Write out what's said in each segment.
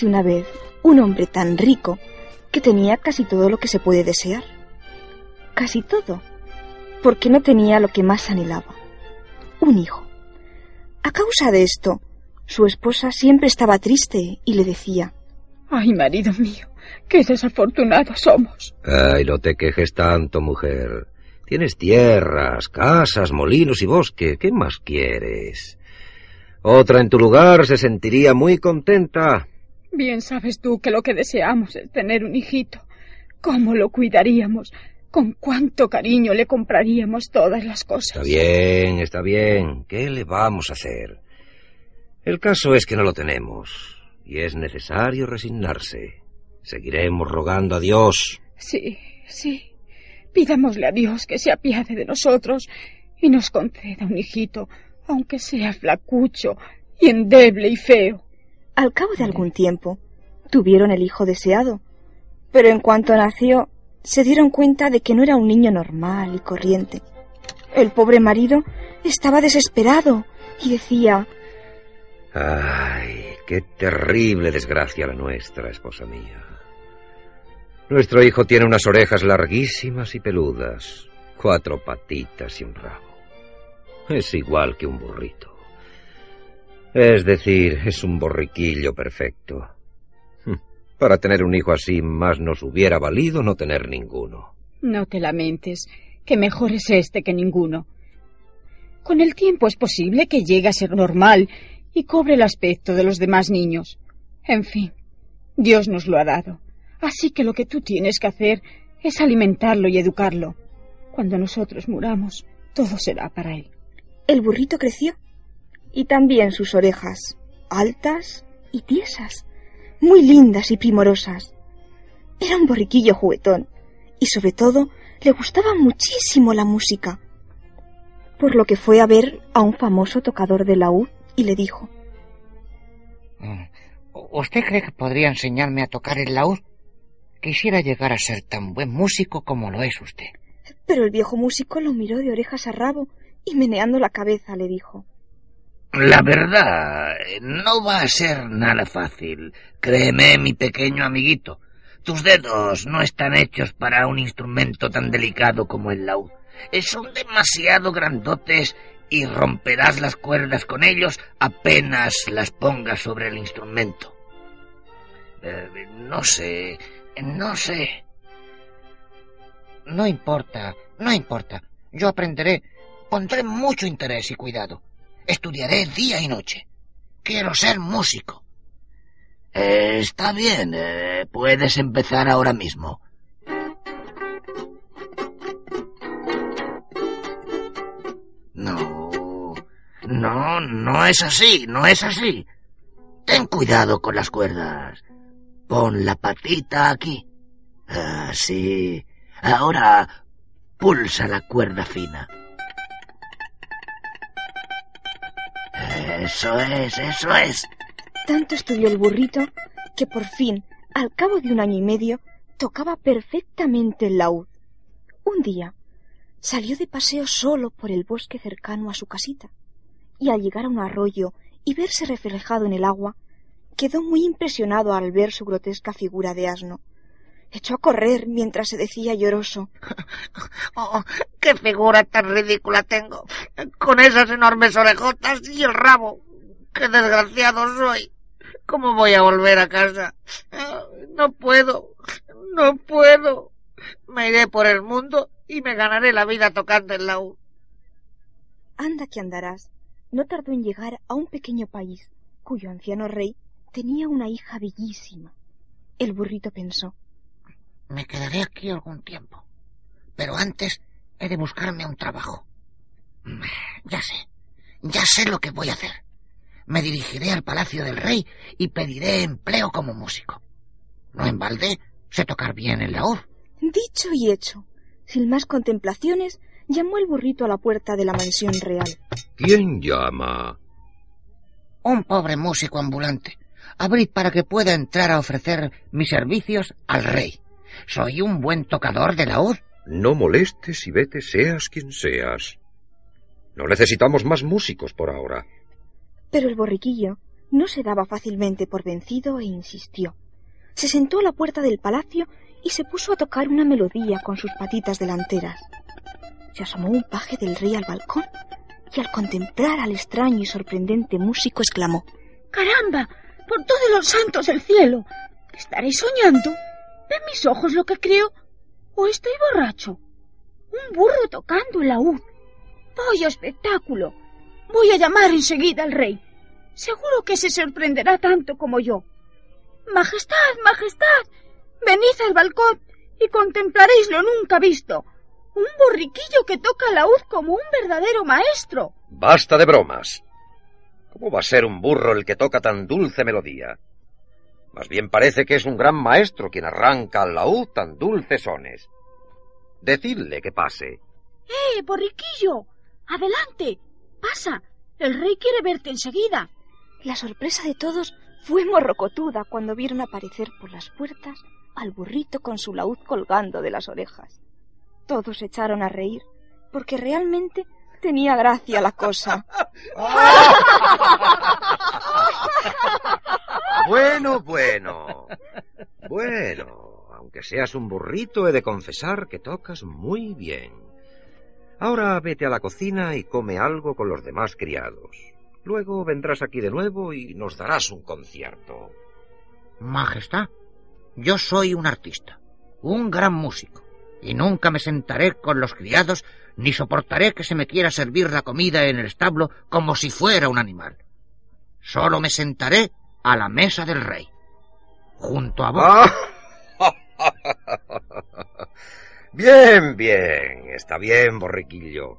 Érase una vez un hombre tan rico que tenía casi todo lo que se puede desear. Casi todo, porque no tenía lo que más anhelaba, un hijo. A causa de esto, su esposa siempre estaba triste y le decía, Ay, marido mío, qué desafortunados somos. Ay, no te quejes tanto, mujer. Tienes tierras, casas, molinos y bosque. ¿Qué más quieres? Otra en tu lugar se sentiría muy contenta. Bien sabes tú que lo que deseamos es tener un hijito. ¿Cómo lo cuidaríamos? ¿Con cuánto cariño le compraríamos todas las cosas? Está bien, está bien. ¿Qué le vamos a hacer? El caso es que no lo tenemos y es necesario resignarse. Seguiremos rogando a Dios. Sí, sí. Pidámosle a Dios que se apiade de nosotros y nos conceda un hijito, aunque sea flacucho y endeble y feo. Al cabo de algún tiempo, tuvieron el hijo deseado, pero en cuanto nació, se dieron cuenta de que no era un niño normal y corriente. El pobre marido estaba desesperado y decía Ay, qué terrible desgracia la nuestra, esposa mía. Nuestro hijo tiene unas orejas larguísimas y peludas, cuatro patitas y un rabo. Es igual que un burrito. Es decir, es un borriquillo perfecto. Hm, para tener un hijo así más nos hubiera valido no tener ninguno. No te lamentes, que mejor es este que ninguno. Con el tiempo es posible que llegue a ser normal y cobre el aspecto de los demás niños. En fin, Dios nos lo ha dado. Así que lo que tú tienes que hacer es alimentarlo y educarlo. Cuando nosotros muramos, todo será para él. El burrito creció y también sus orejas, altas y tiesas, muy lindas y primorosas. Era un borriquillo juguetón y sobre todo le gustaba muchísimo la música, por lo que fue a ver a un famoso tocador de laúd y le dijo mm, ¿Usted cree que podría enseñarme a tocar el laúd? Quisiera llegar a ser tan buen músico como lo es usted. Pero el viejo músico lo miró de orejas a rabo y meneando la cabeza le dijo La verdad, no va a ser nada fácil. Créeme, mi pequeño amiguito. Tus dedos no están hechos para un instrumento tan delicado como el laúd. Son demasiado grandotes y romperás las cuerdas con ellos apenas las pongas sobre el instrumento. Eh, no sé, no sé. No importa, no importa. Yo aprenderé. Pondré mucho interés y cuidado. Estudiaré día y noche. Quiero ser músico. Eh, está bien, eh, puedes empezar ahora mismo. No, no, no es así, no es así. Ten cuidado con las cuerdas. Pon la patita aquí. Así. Ahora pulsa la cuerda fina. Eso es, eso es. Tanto estudió el burrito que por fin, al cabo de un año y medio, tocaba perfectamente el laúd. Un día salió de paseo solo por el bosque cercano a su casita, y al llegar a un arroyo y verse reflejado en el agua, quedó muy impresionado al ver su grotesca figura de asno. Echó a correr mientras se decía lloroso. Oh, ¡Qué figura tan ridícula tengo! Con esas enormes orejotas y el rabo. ¡Qué desgraciado soy! ¿Cómo voy a volver a casa? No puedo, no puedo. Me iré por el mundo y me ganaré la vida tocando el laúd. Anda que andarás. No tardó en llegar a un pequeño país cuyo anciano rey tenía una hija bellísima. El burrito pensó. Me quedaré aquí algún tiempo. Pero antes he de buscarme un trabajo. Ya sé, ya sé lo que voy a hacer. Me dirigiré al palacio del rey y pediré empleo como músico. No en balde sé tocar bien el laúd. Dicho y hecho. Sin más contemplaciones, llamó el burrito a la puerta de la mansión real. ¿Quién llama? Un pobre músico ambulante. Abrid para que pueda entrar a ofrecer mis servicios al rey. Soy un buen tocador de laúd. No molestes y vete seas quien seas. No necesitamos más músicos por ahora. Pero el borriquillo no se daba fácilmente por vencido e insistió. Se sentó a la puerta del palacio y se puso a tocar una melodía con sus patitas delanteras. Se asomó un paje del rey al balcón y al contemplar al extraño y sorprendente músico exclamó ¡Caramba! Por todos los santos del cielo. ¿Estaré soñando? ¿Ven mis ojos lo que creo? ¿O estoy borracho? Un burro tocando el laúd. ¡Vaya espectáculo! Voy a llamar enseguida al rey. Seguro que se sorprenderá tanto como yo. Majestad, Majestad, venid al balcón y contemplaréis lo nunca visto. Un borriquillo que toca laúd como un verdadero maestro. Basta de bromas. ¿Cómo va a ser un burro el que toca tan dulce melodía? Más bien parece que es un gran maestro quien arranca al laúd tan dulces sones. Decidle que pase. ¡Eh, borriquillo! Adelante. Pasa. El rey quiere verte enseguida. La sorpresa de todos fue morrocotuda cuando vieron aparecer por las puertas al burrito con su laúd colgando de las orejas. Todos se echaron a reír, porque realmente tenía gracia la cosa. Bueno, bueno. Bueno, aunque seas un burrito, he de confesar que tocas muy bien. Ahora vete a la cocina y come algo con los demás criados. Luego vendrás aquí de nuevo y nos darás un concierto. Majestad, yo soy un artista, un gran músico, y nunca me sentaré con los criados ni soportaré que se me quiera servir la comida en el establo como si fuera un animal. Solo me sentaré a la mesa del rey, junto a vos. bien, bien, está bien, borriquillo.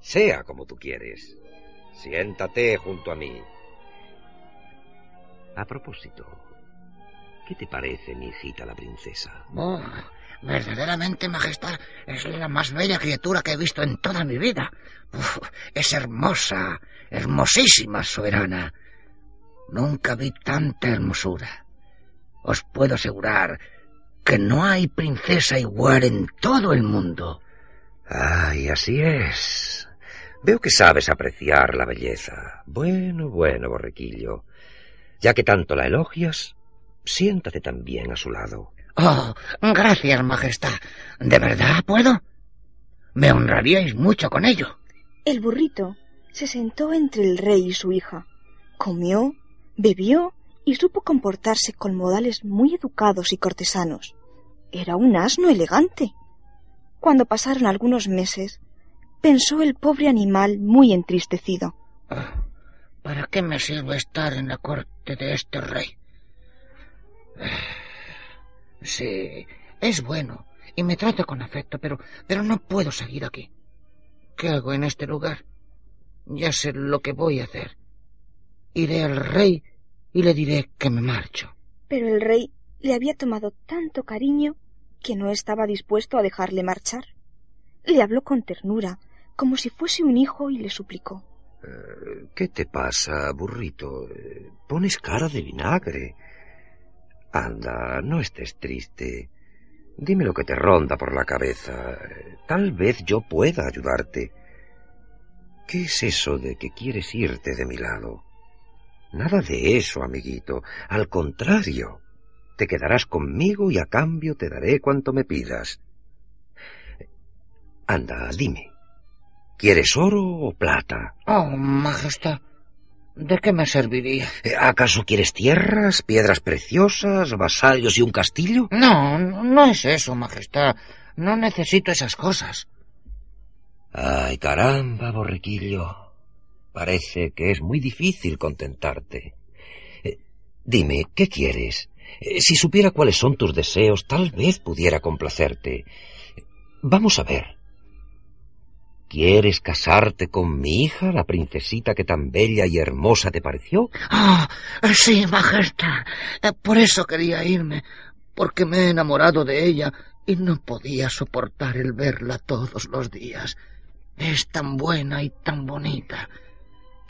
Sea como tú quieres. Siéntate junto a mí. A propósito, ¿qué te parece mi hijita la princesa? Oh, verdaderamente, Majestad, es la más bella criatura que he visto en toda mi vida. Uf, es hermosa, hermosísima, soberana. Nunca vi tanta hermosura. Os puedo asegurar que no hay princesa igual en todo el mundo. Ay, así es. Veo que sabes apreciar la belleza. Bueno, bueno, borrequillo. Ya que tanto la elogias, siéntate también a su lado. Oh, gracias, Majestad. ¿De verdad puedo? Me honraríais mucho con ello. El burrito se sentó entre el rey y su hija. Comió, bebió y supo comportarse con modales muy educados y cortesanos. Era un asno elegante. Cuando pasaron algunos meses, pensó el pobre animal muy entristecido. Oh, ¿Para qué me sirve estar en la corte de este rey? Sí, es bueno y me trata con afecto, pero, pero no puedo seguir aquí. ¿Qué hago en este lugar? Ya sé lo que voy a hacer. Iré al rey y le diré que me marcho. Pero el rey le había tomado tanto cariño que no estaba dispuesto a dejarle marchar. Le habló con ternura, como si fuese un hijo, y le suplicó. Eh, ¿Qué te pasa, burrito? Eh, Pones cara de vinagre. Anda, no estés triste. Dime lo que te ronda por la cabeza. Tal vez yo pueda ayudarte. ¿Qué es eso de que quieres irte de mi lado? Nada de eso, amiguito. Al contrario, te quedarás conmigo y a cambio te daré cuanto me pidas. Anda, dime. ¿Quieres oro o plata? Oh, Majestad, ¿de qué me serviría? Eh, ¿Acaso quieres tierras, piedras preciosas, vasallos y un castillo? No, no es eso, Majestad. No necesito esas cosas. Ay, caramba, borriquillo. Parece que es muy difícil contentarte. Eh, dime, ¿qué quieres? Eh, si supiera cuáles son tus deseos, tal vez pudiera complacerte. Vamos a ver. ¿Quieres casarte con mi hija, la princesita que tan bella y hermosa te pareció? Ah, sí, Majestad. Por eso quería irme, porque me he enamorado de ella y no podía soportar el verla todos los días. Es tan buena y tan bonita.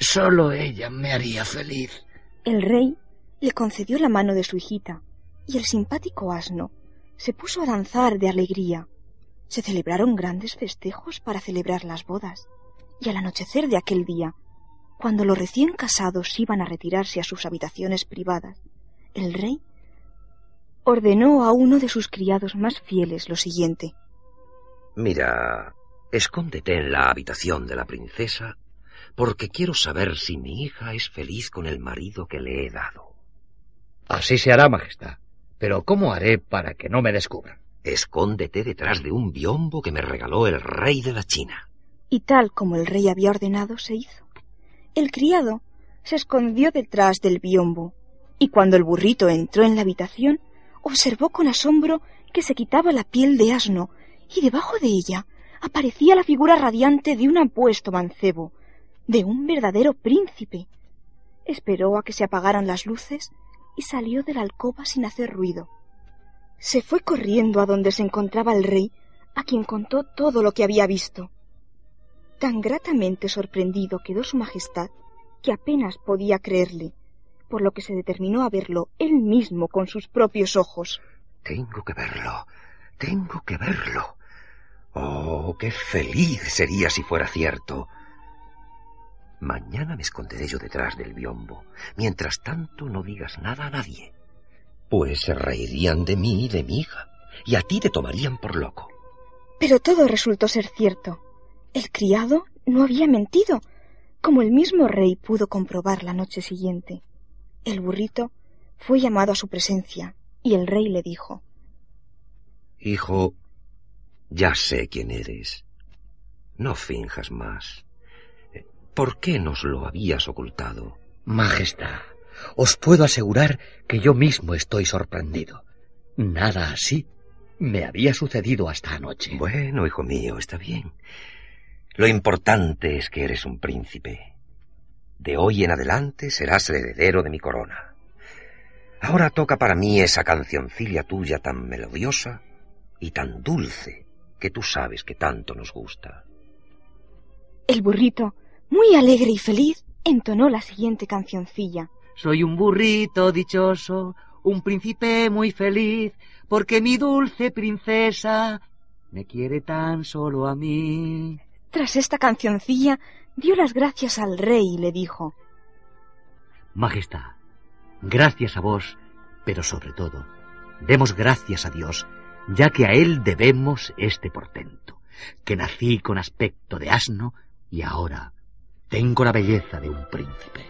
Solo ella me haría feliz. El rey le concedió la mano de su hijita y el simpático asno se puso a danzar de alegría. Se celebraron grandes festejos para celebrar las bodas y al anochecer de aquel día, Cuando los recién casados iban a retirarse a sus habitaciones privadas, el rey ordenó a uno de sus criados más fieles lo siguiente. Mira, escóndete en la habitación de la princesa porque quiero saber si mi hija es feliz con el marido que le he dado. Así se hará, Majestad. Pero ¿cómo haré para que no me descubran? Escóndete detrás de un biombo que me regaló el rey de la China. Y tal como el rey había ordenado, se hizo. El criado se escondió detrás del biombo, y cuando el burrito entró en la habitación, observó con asombro que se quitaba la piel de asno, y debajo de ella aparecía la figura radiante de un apuesto mancebo, de un verdadero príncipe. Esperó a que se apagaran las luces y salió de la alcoba sin hacer ruido. Se fue corriendo a donde se encontraba el rey, a quien contó todo lo que había visto. Tan gratamente sorprendido quedó su majestad que apenas podía creerle, por lo que se determinó a verlo él mismo con sus propios ojos. Tengo que verlo, tengo que verlo. Oh, qué feliz sería si fuera cierto. Mañana me esconderé yo detrás del biombo. Mientras tanto, no digas nada a nadie. Pues se reirían de mí y de mi hija, y a ti te tomarían por loco. Pero todo resultó ser cierto. El criado no había mentido, como el mismo rey pudo comprobar la noche siguiente. El burrito fue llamado a su presencia, y el rey le dijo Hijo, ya sé quién eres. No finjas más. ¿Por qué nos lo habías ocultado? Majestad, os puedo asegurar que yo mismo estoy sorprendido. Nada así me había sucedido hasta anoche. Bueno, hijo mío, está bien. Lo importante es que eres un príncipe. De hoy en adelante serás el heredero de mi corona. Ahora toca para mí esa cancioncilla tuya tan melodiosa y tan dulce que tú sabes que tanto nos gusta. El burrito muy alegre y feliz, entonó la siguiente cancioncilla. Soy un burrito dichoso, un príncipe muy feliz, porque mi dulce princesa me quiere tan solo a mí. Tras esta cancioncilla, dio las gracias al rey y le dijo Majestad, gracias a vos, pero sobre todo, demos gracias a Dios, ya que a Él debemos este portento, que nací con aspecto de asno y ahora tengo la belleza de un príncipe.